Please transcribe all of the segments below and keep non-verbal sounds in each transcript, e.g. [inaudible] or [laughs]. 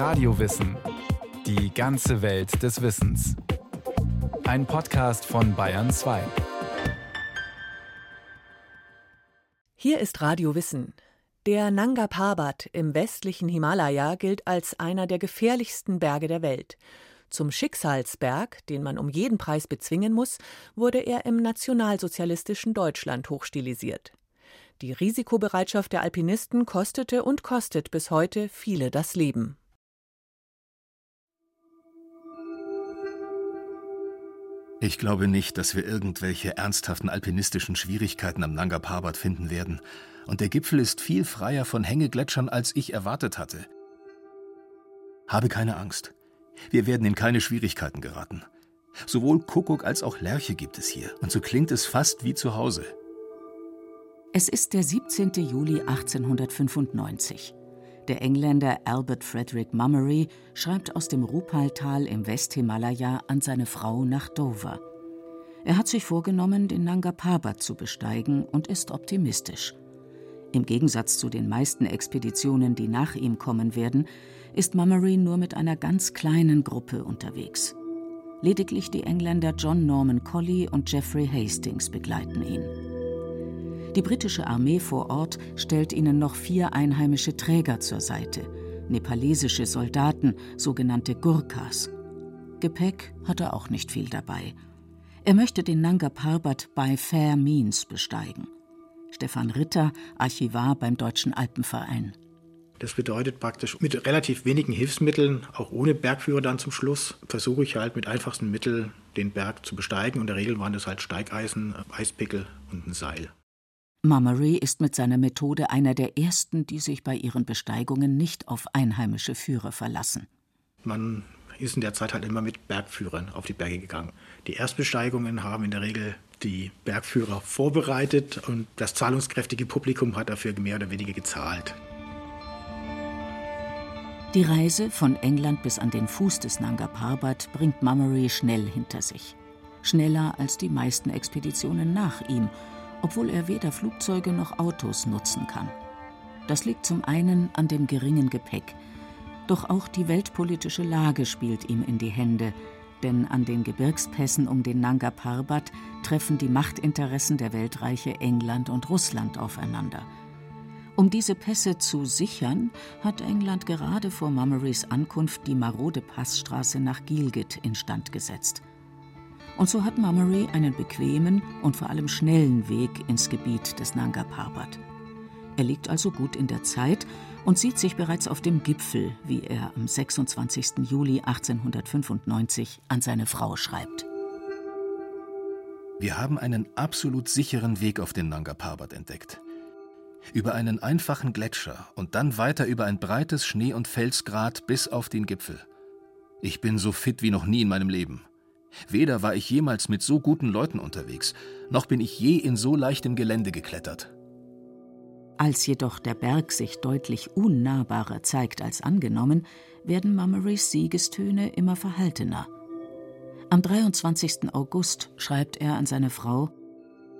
Radiowissen. Die ganze Welt des Wissens. Ein Podcast von Bayern 2. Hier ist Radio Wissen. Der Nanga Parbat im westlichen Himalaya gilt als einer der gefährlichsten Berge der Welt. Zum Schicksalsberg, den man um jeden Preis bezwingen muss, wurde er im nationalsozialistischen Deutschland hochstilisiert. Die Risikobereitschaft der Alpinisten kostete und kostet bis heute viele das Leben. Ich glaube nicht, dass wir irgendwelche ernsthaften alpinistischen Schwierigkeiten am Nanga Parbat finden werden. Und der Gipfel ist viel freier von Hängegletschern, als ich erwartet hatte. Habe keine Angst. Wir werden in keine Schwierigkeiten geraten. Sowohl Kuckuck als auch Lerche gibt es hier, und so klingt es fast wie zu Hause. Es ist der 17. Juli 1895. Der Engländer Albert Frederick Mummery schreibt aus dem Rupaltal im Westhimalaya an seine Frau nach Dover. Er hat sich vorgenommen, den Nanga Parbat zu besteigen und ist optimistisch. Im Gegensatz zu den meisten Expeditionen, die nach ihm kommen werden, ist Mummery nur mit einer ganz kleinen Gruppe unterwegs. Lediglich die Engländer John Norman Colley und Geoffrey Hastings begleiten ihn. Die britische Armee vor Ort stellt ihnen noch vier einheimische Träger zur Seite, nepalesische Soldaten, sogenannte Gurkhas. Gepäck hat er auch nicht viel dabei. Er möchte den Nanga Parbat bei Fair Means besteigen. Stefan Ritter, Archivar beim Deutschen Alpenverein. Das bedeutet praktisch mit relativ wenigen Hilfsmitteln, auch ohne Bergführer dann zum Schluss, versuche ich halt mit einfachsten Mitteln den Berg zu besteigen. Und in der Regel waren das halt Steigeisen, Eispickel und ein Seil. Mummery ist mit seiner Methode einer der ersten, die sich bei ihren Besteigungen nicht auf einheimische Führer verlassen. Man ist in der Zeit halt immer mit Bergführern auf die Berge gegangen. Die Erstbesteigungen haben in der Regel die Bergführer vorbereitet und das zahlungskräftige Publikum hat dafür mehr oder weniger gezahlt. Die Reise von England bis an den Fuß des Nanga Parbat bringt Mummery schnell hinter sich. Schneller als die meisten Expeditionen nach ihm obwohl er weder Flugzeuge noch Autos nutzen kann. Das liegt zum einen an dem geringen Gepäck, doch auch die weltpolitische Lage spielt ihm in die Hände, denn an den Gebirgspässen um den Nanga Parbat treffen die Machtinteressen der Weltreiche England und Russland aufeinander. Um diese Pässe zu sichern, hat England gerade vor Mummerys Ankunft die marode Passstraße nach Gilgit instand gesetzt. Und so hat Mummery einen bequemen und vor allem schnellen Weg ins Gebiet des Nanga Parbat. Er liegt also gut in der Zeit und sieht sich bereits auf dem Gipfel, wie er am 26. Juli 1895 an seine Frau schreibt. Wir haben einen absolut sicheren Weg auf den Nanga Parbat entdeckt. Über einen einfachen Gletscher und dann weiter über ein breites Schnee- und Felsgrat bis auf den Gipfel. Ich bin so fit wie noch nie in meinem Leben. Weder war ich jemals mit so guten Leuten unterwegs, noch bin ich je in so leichtem Gelände geklettert. Als jedoch der Berg sich deutlich unnahbarer zeigt als angenommen, werden Mummerys Siegestöne immer verhaltener. Am 23. August schreibt er an seine Frau: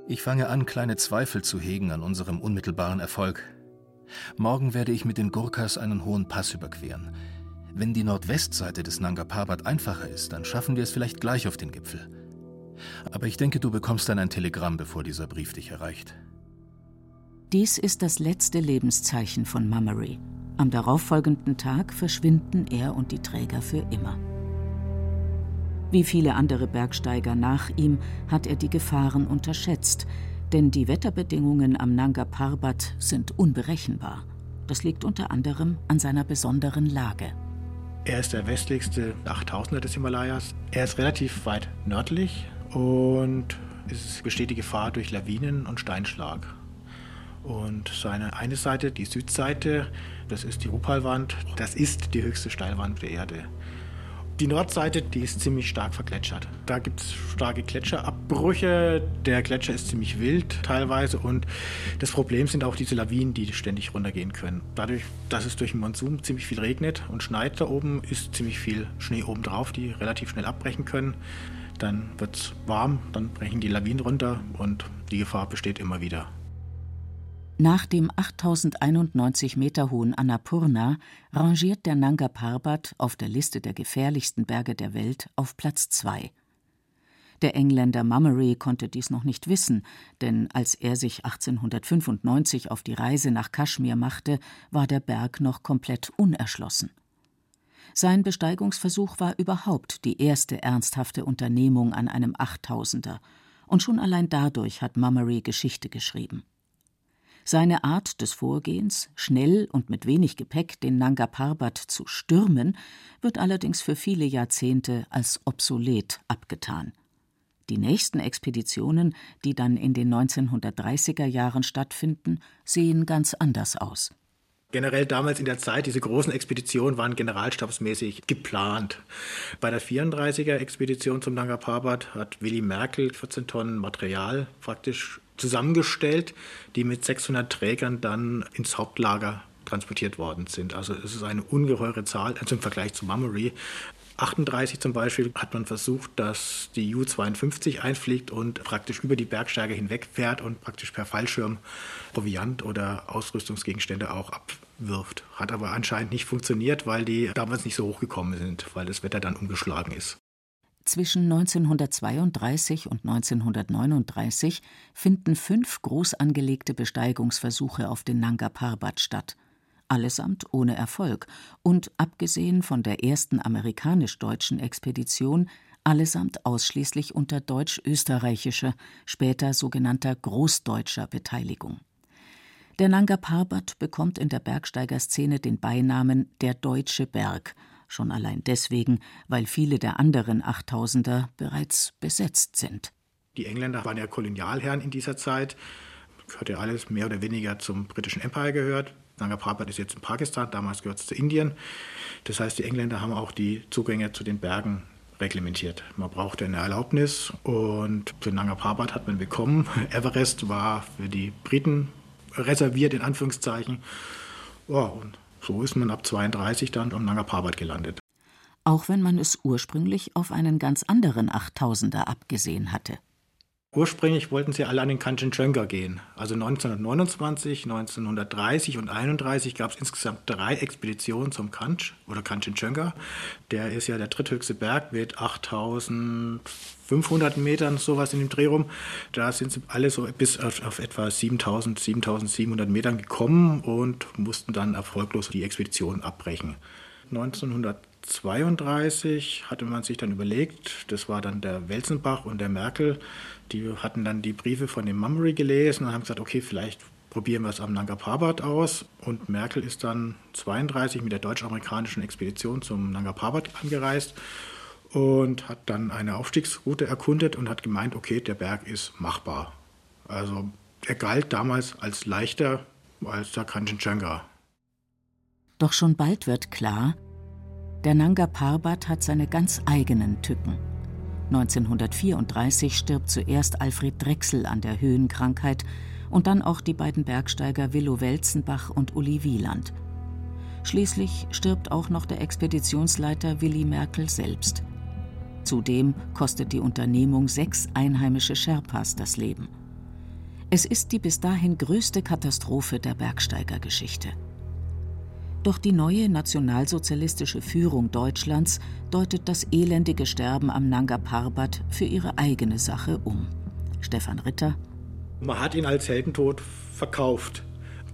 Ich fange an, kleine Zweifel zu hegen an unserem unmittelbaren Erfolg. Morgen werde ich mit den Gurkhas einen hohen Pass überqueren. Wenn die Nordwestseite des Nanga Parbat einfacher ist, dann schaffen wir es vielleicht gleich auf den Gipfel. Aber ich denke, du bekommst dann ein Telegramm, bevor dieser Brief dich erreicht. Dies ist das letzte Lebenszeichen von Mummery. Am darauffolgenden Tag verschwinden er und die Träger für immer. Wie viele andere Bergsteiger nach ihm hat er die Gefahren unterschätzt, denn die Wetterbedingungen am Nanga Parbat sind unberechenbar. Das liegt unter anderem an seiner besonderen Lage. Er ist der westlichste 8000er des Himalayas. Er ist relativ weit nördlich und es besteht die Gefahr durch Lawinen und Steinschlag. Und seine eine Seite, die Südseite, das ist die Rupalwand, das ist die höchste Steilwand der Erde. Die Nordseite, die ist ziemlich stark vergletschert. Da gibt es starke Gletscherabbrüche. Der Gletscher ist ziemlich wild teilweise und das Problem sind auch diese Lawinen, die ständig runtergehen können. Dadurch, dass es durch den Monsun ziemlich viel regnet und schneit da oben, ist ziemlich viel Schnee oben drauf, die relativ schnell abbrechen können. Dann wird es warm, dann brechen die Lawinen runter und die Gefahr besteht immer wieder. Nach dem 8091 Meter hohen Annapurna rangiert der Nanga Parbat auf der Liste der gefährlichsten Berge der Welt auf Platz 2. Der Engländer Mummery konnte dies noch nicht wissen, denn als er sich 1895 auf die Reise nach Kaschmir machte, war der Berg noch komplett unerschlossen. Sein Besteigungsversuch war überhaupt die erste ernsthafte Unternehmung an einem Achttausender, und schon allein dadurch hat Mummery Geschichte geschrieben. Seine Art des Vorgehens, schnell und mit wenig Gepäck den Nanga Parbat zu stürmen, wird allerdings für viele Jahrzehnte als obsolet abgetan. Die nächsten Expeditionen, die dann in den 1930er Jahren stattfinden, sehen ganz anders aus. Generell damals in der Zeit, diese großen Expeditionen waren generalstabsmäßig geplant. Bei der 34er-Expedition zum Nanga Parbat hat Willy Merkel 14 Tonnen Material praktisch zusammengestellt, die mit 600 Trägern dann ins Hauptlager transportiert worden sind. Also es ist eine ungeheure Zahl, also im Vergleich zu Mummery. 38 zum Beispiel hat man versucht, dass die U-52 einfliegt und praktisch über die Bergsteige hinweg fährt und praktisch per Fallschirm Proviant oder Ausrüstungsgegenstände auch abwirft. Hat aber anscheinend nicht funktioniert, weil die damals nicht so hochgekommen sind, weil das Wetter dann umgeschlagen ist. Zwischen 1932 und 1939 finden fünf groß angelegte Besteigungsversuche auf den Nanga Parbat statt, allesamt ohne Erfolg und abgesehen von der ersten amerikanisch-deutschen Expedition allesamt ausschließlich unter deutsch-österreichischer, später sogenannter großdeutscher Beteiligung. Der Nanga Parbat bekommt in der Bergsteigerszene den Beinamen der deutsche Berg schon allein deswegen, weil viele der anderen Achttausender bereits besetzt sind. Die Engländer waren ja Kolonialherren in dieser Zeit, hat ja alles mehr oder weniger zum britischen Empire gehört. Nanga Parbat ist jetzt in Pakistan, damals gehört es zu Indien. Das heißt, die Engländer haben auch die Zugänge zu den Bergen reglementiert. Man brauchte eine Erlaubnis und für Nanga Parbat hat man bekommen. [laughs] Everest war für die Briten reserviert, in Anführungszeichen. Ja, und so ist man ab 32 dann am Nanga Parbat gelandet. Auch wenn man es ursprünglich auf einen ganz anderen Achttausender abgesehen hatte. Ursprünglich wollten sie alle an den Kanchenjunga gehen. Also 1929, 1930 und 1931 gab es insgesamt drei Expeditionen zum Kanch oder Kanchenjunga. Der ist ja der dritthöchste Berg mit 8500 Metern, sowas in dem Dreh rum. Da sind sie alle so bis auf, auf etwa 7000, 7700 Metern gekommen und mussten dann erfolglos die Expedition abbrechen. 1932 hatte man sich dann überlegt, das war dann der Welzenbach und der Merkel, die hatten dann die Briefe von dem Mummery gelesen und haben gesagt, okay, vielleicht probieren wir es am Nanga Parbat aus. Und Merkel ist dann 32 mit der deutsch-amerikanischen Expedition zum Nanga Parbat angereist und hat dann eine Aufstiegsroute erkundet und hat gemeint, okay, der Berg ist machbar. Also er galt damals als leichter als der Kanchenjunga. Doch schon bald wird klar, der Nanga Parbat hat seine ganz eigenen Tücken. 1934 stirbt zuerst Alfred Drechsel an der Höhenkrankheit und dann auch die beiden Bergsteiger Willo Welzenbach und Uli Wieland. Schließlich stirbt auch noch der Expeditionsleiter Willi Merkel selbst. Zudem kostet die Unternehmung sechs einheimische Sherpas das Leben. Es ist die bis dahin größte Katastrophe der Bergsteigergeschichte. Doch die neue nationalsozialistische Führung Deutschlands deutet das elendige Sterben am Nanga Parbat für ihre eigene Sache um. Stefan Ritter. Man hat ihn als Heldentod verkauft.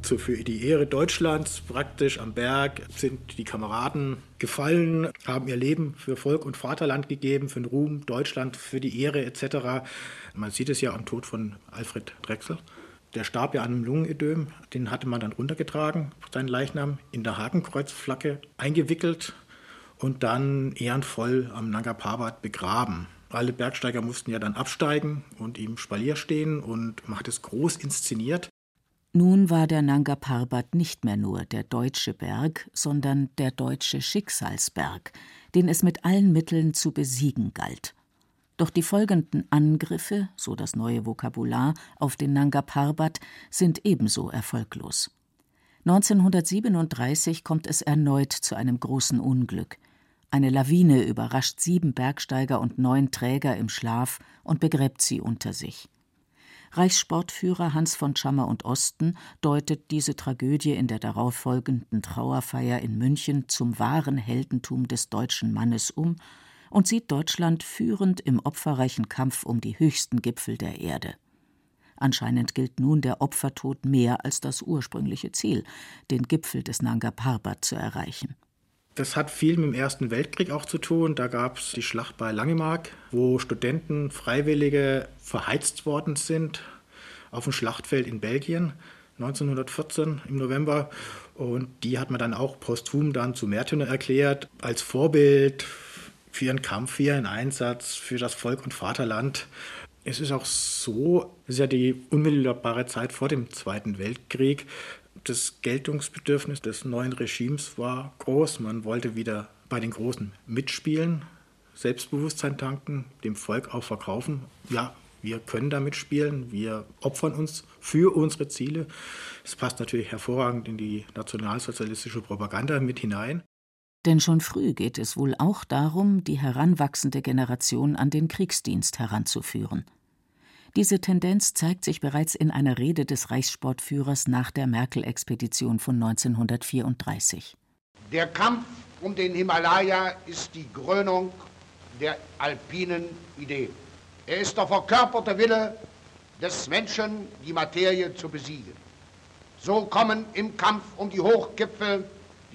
für die Ehre Deutschlands praktisch am Berg sind die Kameraden gefallen, haben ihr Leben für Volk und Vaterland gegeben, für den Ruhm Deutschland, für die Ehre etc. Man sieht es ja am Tod von Alfred Drechsel. Der starb ja an einem Lungenödem. Den hatte man dann runtergetragen, seinen Leichnam, in der Hakenkreuzflagge eingewickelt und dann ehrenvoll am Nanga Parbat begraben. Alle Bergsteiger mussten ja dann absteigen und ihm Spalier stehen und man hat es groß inszeniert. Nun war der Nanga Parbat nicht mehr nur der deutsche Berg, sondern der deutsche Schicksalsberg, den es mit allen Mitteln zu besiegen galt. Doch die folgenden Angriffe, so das neue Vokabular, auf den Nanga Parbat sind ebenso erfolglos. 1937 kommt es erneut zu einem großen Unglück. Eine Lawine überrascht sieben Bergsteiger und neun Träger im Schlaf und begräbt sie unter sich. Reichssportführer Hans von Schammer und Osten deutet diese Tragödie in der darauffolgenden Trauerfeier in München zum wahren Heldentum des deutschen Mannes um und sieht Deutschland führend im opferreichen Kampf um die höchsten Gipfel der Erde. Anscheinend gilt nun der Opfertod mehr als das ursprüngliche Ziel, den Gipfel des Nanga Parbat zu erreichen. Das hat viel mit dem Ersten Weltkrieg auch zu tun. Da gab es die Schlacht bei Langemark, wo Studenten, Freiwillige verheizt worden sind auf dem Schlachtfeld in Belgien 1914 im November. Und die hat man dann auch posthum dann zu Märtyrern erklärt, als Vorbild für ihren Kampf, für ihren Einsatz, für das Volk und Vaterland. Es ist auch so, es ist ja die unmittelbare Zeit vor dem Zweiten Weltkrieg. Das Geltungsbedürfnis des neuen Regimes war groß. Man wollte wieder bei den Großen mitspielen, Selbstbewusstsein tanken, dem Volk auch verkaufen. Ja, wir können da mitspielen, wir opfern uns für unsere Ziele. Das passt natürlich hervorragend in die nationalsozialistische Propaganda mit hinein. Denn schon früh geht es wohl auch darum, die heranwachsende Generation an den Kriegsdienst heranzuführen. Diese Tendenz zeigt sich bereits in einer Rede des Reichssportführers nach der Merkel-Expedition von 1934. Der Kampf um den Himalaya ist die Krönung der alpinen Idee. Er ist der verkörperte Wille des Menschen, die Materie zu besiegen. So kommen im Kampf um die Hochgipfel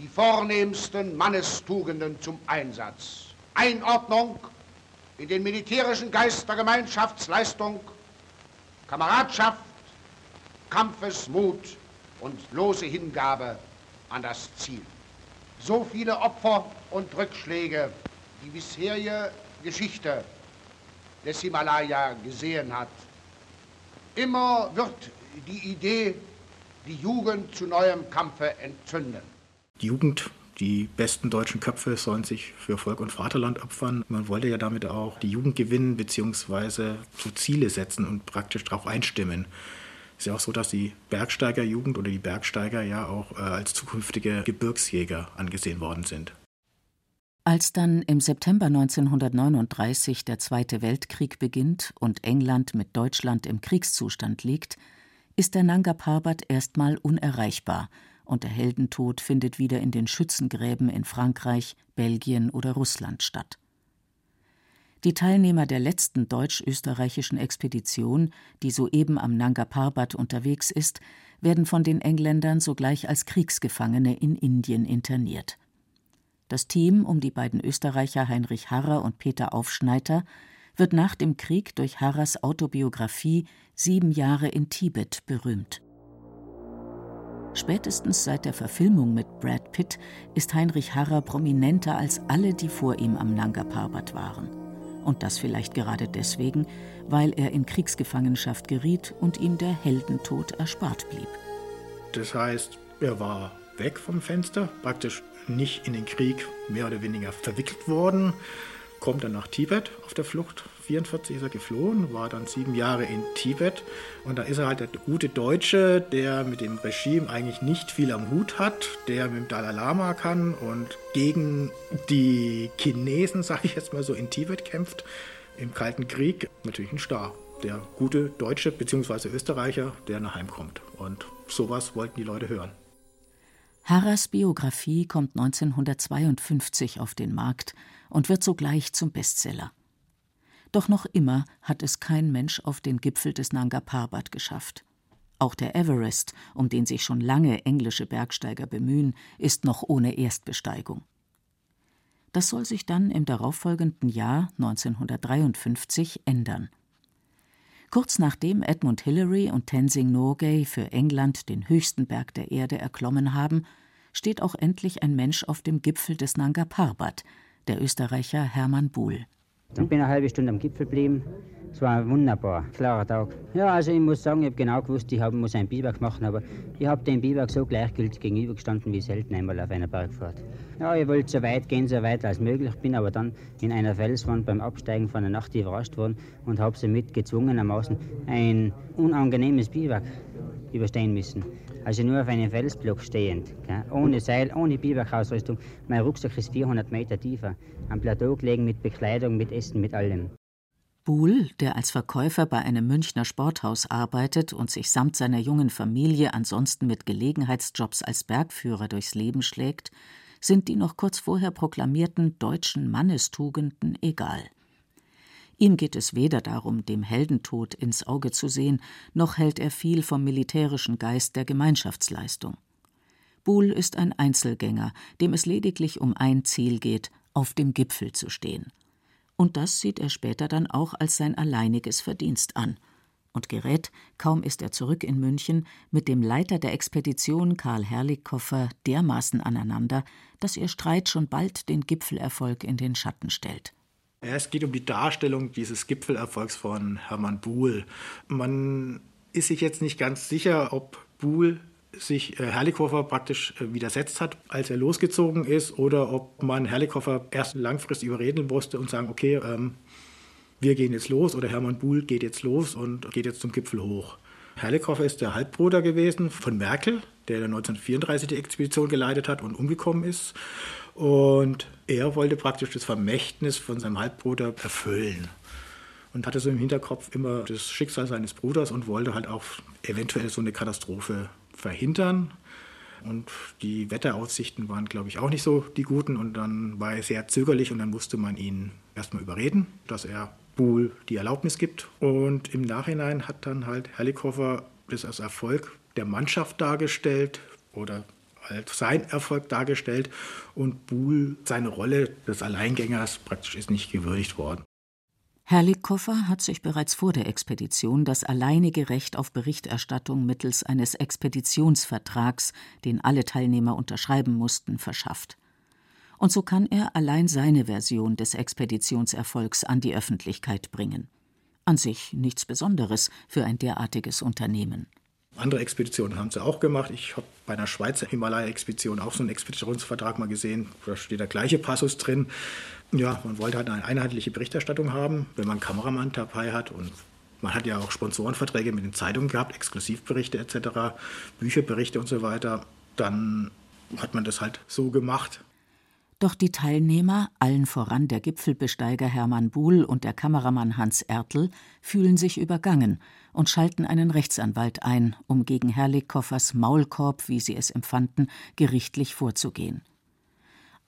die vornehmsten Mannestugenden zum Einsatz. Einordnung in den militärischen Geist der Gemeinschaftsleistung, Kameradschaft, Kampfesmut und lose Hingabe an das Ziel. So viele Opfer und Rückschläge, die bisherige Geschichte des Himalaya gesehen hat. Immer wird die Idee, die Jugend zu neuem Kampfe entzünden. Die Jugend, die besten deutschen Köpfe sollen sich für Volk und Vaterland opfern. Man wollte ja damit auch die Jugend gewinnen bzw. so Ziele setzen und praktisch darauf einstimmen. Es ist ja auch so, dass die Bergsteigerjugend oder die Bergsteiger ja auch äh, als zukünftige Gebirgsjäger angesehen worden sind. Als dann im September 1939 der Zweite Weltkrieg beginnt und England mit Deutschland im Kriegszustand liegt, ist der Nanga Parbat erstmal unerreichbar – und der Heldentod findet wieder in den Schützengräben in Frankreich, Belgien oder Russland statt. Die Teilnehmer der letzten deutsch-österreichischen Expedition, die soeben am Nanga Parbat unterwegs ist, werden von den Engländern sogleich als Kriegsgefangene in Indien interniert. Das Team um die beiden Österreicher Heinrich Harrer und Peter Aufschneider wird nach dem Krieg durch Harrers Autobiografie Sieben Jahre in Tibet berühmt. Spätestens seit der Verfilmung mit Brad Pitt ist Heinrich Harrer prominenter als alle, die vor ihm am Nanga Parbat waren. Und das vielleicht gerade deswegen, weil er in Kriegsgefangenschaft geriet und ihm der Heldentod erspart blieb. Das heißt, er war weg vom Fenster, praktisch nicht in den Krieg mehr oder weniger verwickelt worden, kommt dann nach Tibet auf der Flucht 1944 ist er geflohen, war dann sieben Jahre in Tibet und da ist er halt der gute Deutsche, der mit dem Regime eigentlich nicht viel am Hut hat, der mit dem Dalai Lama kann und gegen die Chinesen, [laughs] sage ich jetzt mal so, in Tibet kämpft. Im Kalten Krieg natürlich ein Star. Der gute Deutsche bzw. Österreicher, der nach Heim kommt. Und sowas wollten die Leute hören. Harras Biografie kommt 1952 auf den Markt und wird sogleich zum Bestseller. Doch noch immer hat es kein Mensch auf den Gipfel des Nanga Parbat geschafft. Auch der Everest, um den sich schon lange englische Bergsteiger bemühen, ist noch ohne Erstbesteigung. Das soll sich dann im darauffolgenden Jahr 1953 ändern. Kurz nachdem Edmund Hillary und Tenzing Norgay für England den höchsten Berg der Erde erklommen haben, steht auch endlich ein Mensch auf dem Gipfel des Nanga Parbat, der Österreicher Hermann Buhl. Dann bin ich eine halbe Stunde am Gipfel geblieben. Es war ein wunderbar, klarer Tag. Ja, also ich muss sagen, ich habe genau gewusst, ich hab, muss einen Biwak machen, aber ich habe dem Biwak so gleichgültig gegenübergestanden wie selten einmal auf einer Bergfahrt. Ja, ich wollte so weit gehen, so weit als möglich, bin aber dann in einer Felswand beim Absteigen von der Nacht überrascht worden und habe somit gezwungenermaßen ein unangenehmes Biwak überstehen müssen. Also nur auf einem Felsblock stehend, gell? ohne Seil, ohne Biwakausrüstung. Mein Rucksack ist 400 Meter tiefer, am Plateau gelegen mit Bekleidung, mit Essen, mit allem. Buhl, der als Verkäufer bei einem Münchner Sporthaus arbeitet und sich samt seiner jungen Familie ansonsten mit Gelegenheitsjobs als Bergführer durchs Leben schlägt, sind die noch kurz vorher proklamierten deutschen Mannestugenden egal. Ihm geht es weder darum, dem Heldentod ins Auge zu sehen, noch hält er viel vom militärischen Geist der Gemeinschaftsleistung. Buhl ist ein Einzelgänger, dem es lediglich um ein Ziel geht, auf dem Gipfel zu stehen. Und das sieht er später dann auch als sein alleiniges Verdienst an und gerät, kaum ist er zurück in München, mit dem Leiter der Expedition Karl Herrlichkoffer dermaßen aneinander, dass ihr Streit schon bald den Gipfelerfolg in den Schatten stellt. Es geht um die Darstellung dieses Gipfelerfolgs von Hermann Buhl. Man ist sich jetzt nicht ganz sicher, ob Buhl sich äh, Herrlichhofer praktisch äh, widersetzt hat, als er losgezogen ist, oder ob man Herrlichhofer erst langfristig überreden musste und sagen, okay, ähm, wir gehen jetzt los oder Hermann Buhl geht jetzt los und geht jetzt zum Gipfel hoch. Herrlichhofer ist der Halbbruder gewesen von Merkel, der 1934 die Expedition geleitet hat und umgekommen ist. Und er wollte praktisch das Vermächtnis von seinem Halbbruder erfüllen und hatte so im Hinterkopf immer das Schicksal seines Bruders und wollte halt auch eventuell so eine Katastrophe verhindern. Und die Wetteraussichten waren, glaube ich, auch nicht so die guten. Und dann war er sehr zögerlich und dann musste man ihn erstmal überreden, dass er Buhl die Erlaubnis gibt. Und im Nachhinein hat dann halt Herrlichhofer das als Erfolg der Mannschaft dargestellt oder als sein Erfolg dargestellt und Buhl seine Rolle des Alleingängers praktisch ist nicht gewürdigt worden. Herrlichhofer hat sich bereits vor der Expedition das alleinige Recht auf Berichterstattung mittels eines Expeditionsvertrags, den alle Teilnehmer unterschreiben mussten, verschafft und so kann er allein seine Version des Expeditionserfolgs an die Öffentlichkeit bringen. An sich nichts Besonderes für ein derartiges Unternehmen. Andere Expeditionen haben sie auch gemacht. Ich habe bei einer Schweizer Himalaya-Expedition auch so einen Expeditionsvertrag mal gesehen. Da steht der gleiche Passus drin. Ja, man wollte halt eine einheitliche Berichterstattung haben, wenn man einen Kameramann dabei hat. Und man hat ja auch Sponsorenverträge mit den Zeitungen gehabt, Exklusivberichte etc., Bücherberichte und so weiter. Dann hat man das halt so gemacht. Doch die Teilnehmer, allen voran der Gipfelbesteiger Hermann Buhl und der Kameramann Hans Ertl, fühlen sich übergangen und schalten einen Rechtsanwalt ein, um gegen Herrlichkoffers Maulkorb, wie sie es empfanden, gerichtlich vorzugehen.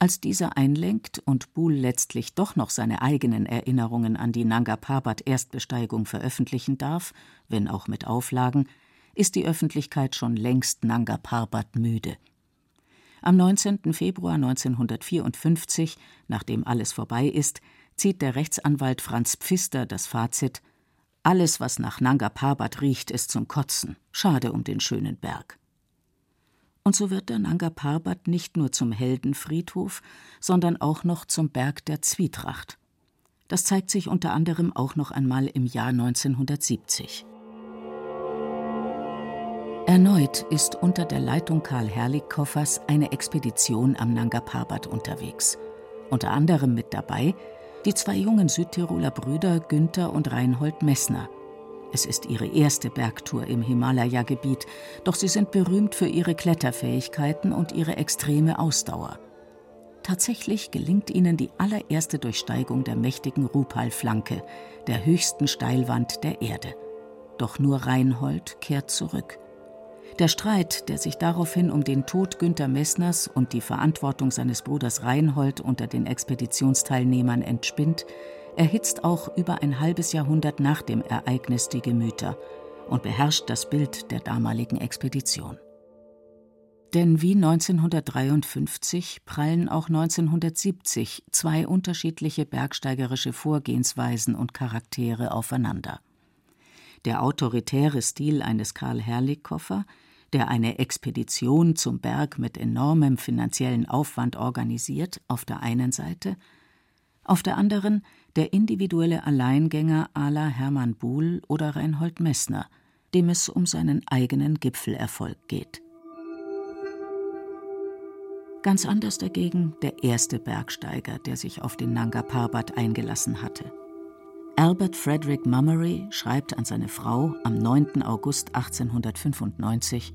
Als dieser einlenkt und Buhl letztlich doch noch seine eigenen Erinnerungen an die Nanga Parbat Erstbesteigung veröffentlichen darf, wenn auch mit Auflagen, ist die Öffentlichkeit schon längst Nanga Parbat müde. Am 19. Februar 1954, nachdem alles vorbei ist, zieht der Rechtsanwalt Franz Pfister das Fazit: Alles, was nach Nanga Parbat riecht, ist zum Kotzen. Schade um den schönen Berg. Und so wird der Nanga Parbat nicht nur zum Heldenfriedhof, sondern auch noch zum Berg der Zwietracht. Das zeigt sich unter anderem auch noch einmal im Jahr 1970. Erneut ist unter der Leitung Karl Herrlichkoffers eine Expedition am Nanga Parbat unterwegs. Unter anderem mit dabei die zwei jungen Südtiroler Brüder Günther und Reinhold Messner. Es ist ihre erste Bergtour im Himalaya-Gebiet, doch sie sind berühmt für ihre Kletterfähigkeiten und ihre extreme Ausdauer. Tatsächlich gelingt ihnen die allererste Durchsteigung der mächtigen Rupal-Flanke, der höchsten Steilwand der Erde. Doch nur Reinhold kehrt zurück. Der Streit, der sich daraufhin um den Tod Günter Messners und die Verantwortung seines Bruders Reinhold unter den Expeditionsteilnehmern entspinnt, erhitzt auch über ein halbes Jahrhundert nach dem Ereignis die Gemüter und beherrscht das Bild der damaligen Expedition. Denn wie 1953 prallen auch 1970 zwei unterschiedliche bergsteigerische Vorgehensweisen und Charaktere aufeinander. Der autoritäre Stil eines Karl Herrlichkoffer der eine Expedition zum Berg mit enormem finanziellen Aufwand organisiert, auf der einen Seite, auf der anderen der individuelle Alleingänger à la Hermann Buhl oder Reinhold Messner, dem es um seinen eigenen Gipfelerfolg geht. Ganz anders dagegen der erste Bergsteiger, der sich auf den Nanga Parbat eingelassen hatte. Albert Frederick Mummery schreibt an seine Frau am 9. August 1895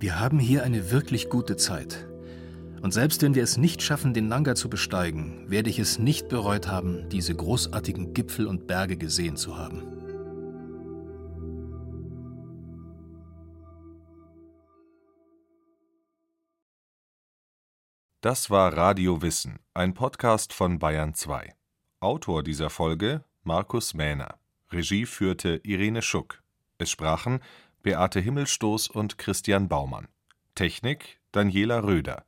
wir haben hier eine wirklich gute Zeit. Und selbst wenn wir es nicht schaffen, den Nanga zu besteigen, werde ich es nicht bereut haben, diese großartigen Gipfel und Berge gesehen zu haben. Das war Radio Wissen, ein Podcast von Bayern 2. Autor dieser Folge Markus Mähner. Regie führte Irene Schuck. Es sprachen Beate Himmelstoß und Christian Baumann. Technik Daniela Röder.